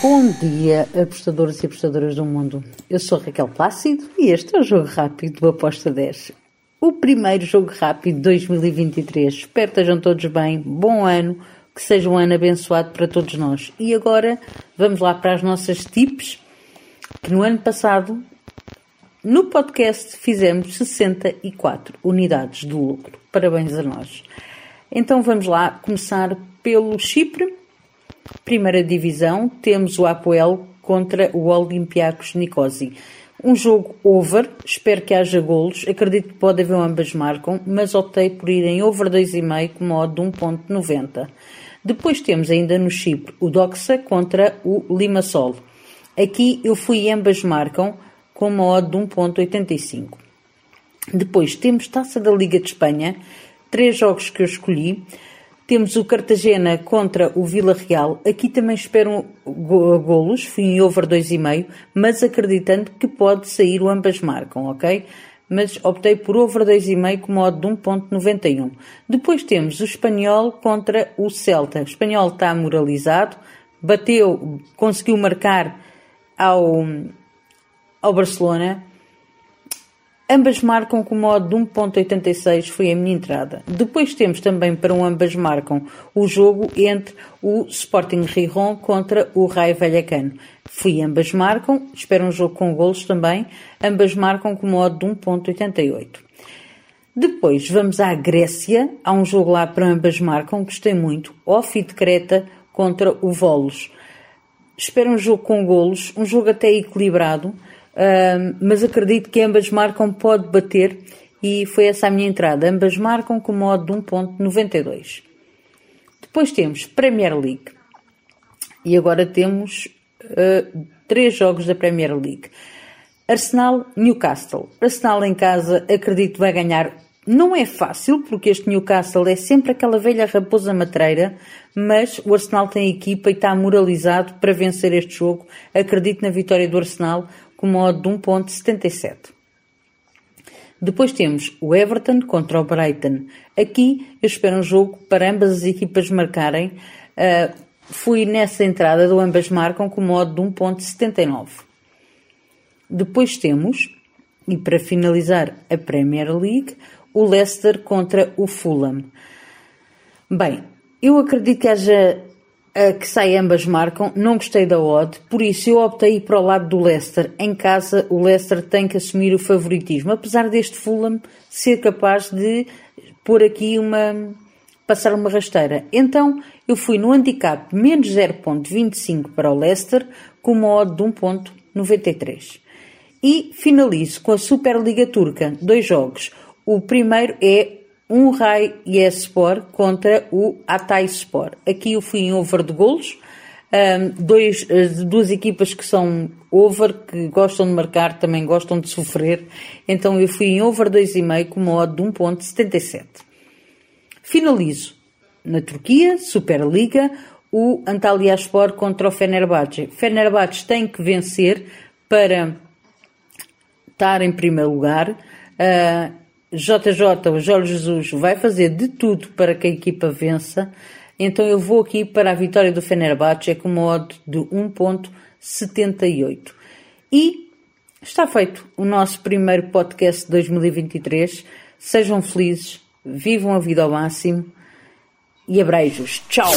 Bom dia, apostadores e apostadoras do mundo. Eu sou Raquel Plácido e este é o Jogo Rápido do Aposta 10. O primeiro Jogo Rápido de 2023. Espero que estejam todos bem. Bom ano, que seja um ano abençoado para todos nós. E agora vamos lá para as nossas tips, que no ano passado, no podcast, fizemos 64 unidades de lucro. Parabéns a nós. Então vamos lá começar pelo Chipre Primeira Divisão, temos o Apoel contra o Olympiacos Nicosia. Um jogo over, espero que haja golos, acredito que pode haver ambas marcam, mas optei por ir em over 2,5 com modo de 1.90. Depois temos ainda no Chipre o Doxa contra o Limassol. Aqui eu fui ambas marcam com modo de 1.85. Depois temos Taça da Liga de Espanha, três jogos que eu escolhi. Temos o Cartagena contra o Vila Real. Aqui também espero golos, fui em over 2,5, mas acreditando que pode sair o ambas marcam, ok? Mas optei por over 2,5 com modo de 1.91. Depois temos o Espanhol contra o Celta. O Espanhol está moralizado, bateu, conseguiu marcar ao, ao Barcelona, Ambas marcam com o modo de 1.86 foi a minha entrada. Depois temos também para um ambas marcam o jogo entre o Sporting Rijon contra o Raio Vallecano. Fui ambas marcam, espero um jogo com golos também, ambas marcam com o modo de 1.88. Depois vamos à Grécia, há um jogo lá para ambas marcam, gostei muito, Ofi de Creta contra o Volos. Espero um jogo com golos, um jogo até equilibrado, mas acredito que ambas marcam pode bater e foi essa a minha entrada. Ambas marcam com modo de 1.92. Depois temos Premier League e agora temos uh, três jogos da Premier League. Arsenal, Newcastle. Arsenal em casa, acredito vai ganhar. Não é fácil, porque este Newcastle é sempre aquela velha raposa matreira, mas o Arsenal tem equipa e está moralizado para vencer este jogo. Acredito na vitória do Arsenal com modo de 1.77. Depois temos o Everton contra o Brighton. Aqui eu espero um jogo para ambas as equipas marcarem. Uh, fui nessa entrada do ambas marcam com modo de 1.79. Depois temos, e para finalizar a Premier League, o Leicester contra o Fulham. Bem, eu acredito que haja que sai ambas marcam, não gostei da odd, por isso eu optei para o lado do Leicester. Em casa, o Leicester tem que assumir o favoritismo, apesar deste Fulham ser capaz de pôr aqui uma. passar uma rasteira. Então, eu fui no handicap menos 0.25 para o Leicester, com uma odd de 1.93. E finalizo com a Superliga Turca, dois jogos. O primeiro é um Rai Yespor contra o Atay Sport. Aqui eu fui em over de golos. Um, dois, duas equipas que são over, que gostam de marcar, também gostam de sofrer. Então eu fui em over 2,5 com uma de 1.77. Finalizo na Turquia, Superliga, o Antalyaspor contra o Fenerbahçe. Fenerbahçe tem que vencer para estar em primeiro lugar. Uh, JJ, o Jorge Jesus, vai fazer de tudo para que a equipa vença. Então eu vou aqui para a vitória do Fenerbahçe com modo de 1.78. E está feito o nosso primeiro podcast de 2023. Sejam felizes, vivam a vida ao máximo e abreijos. Tchau!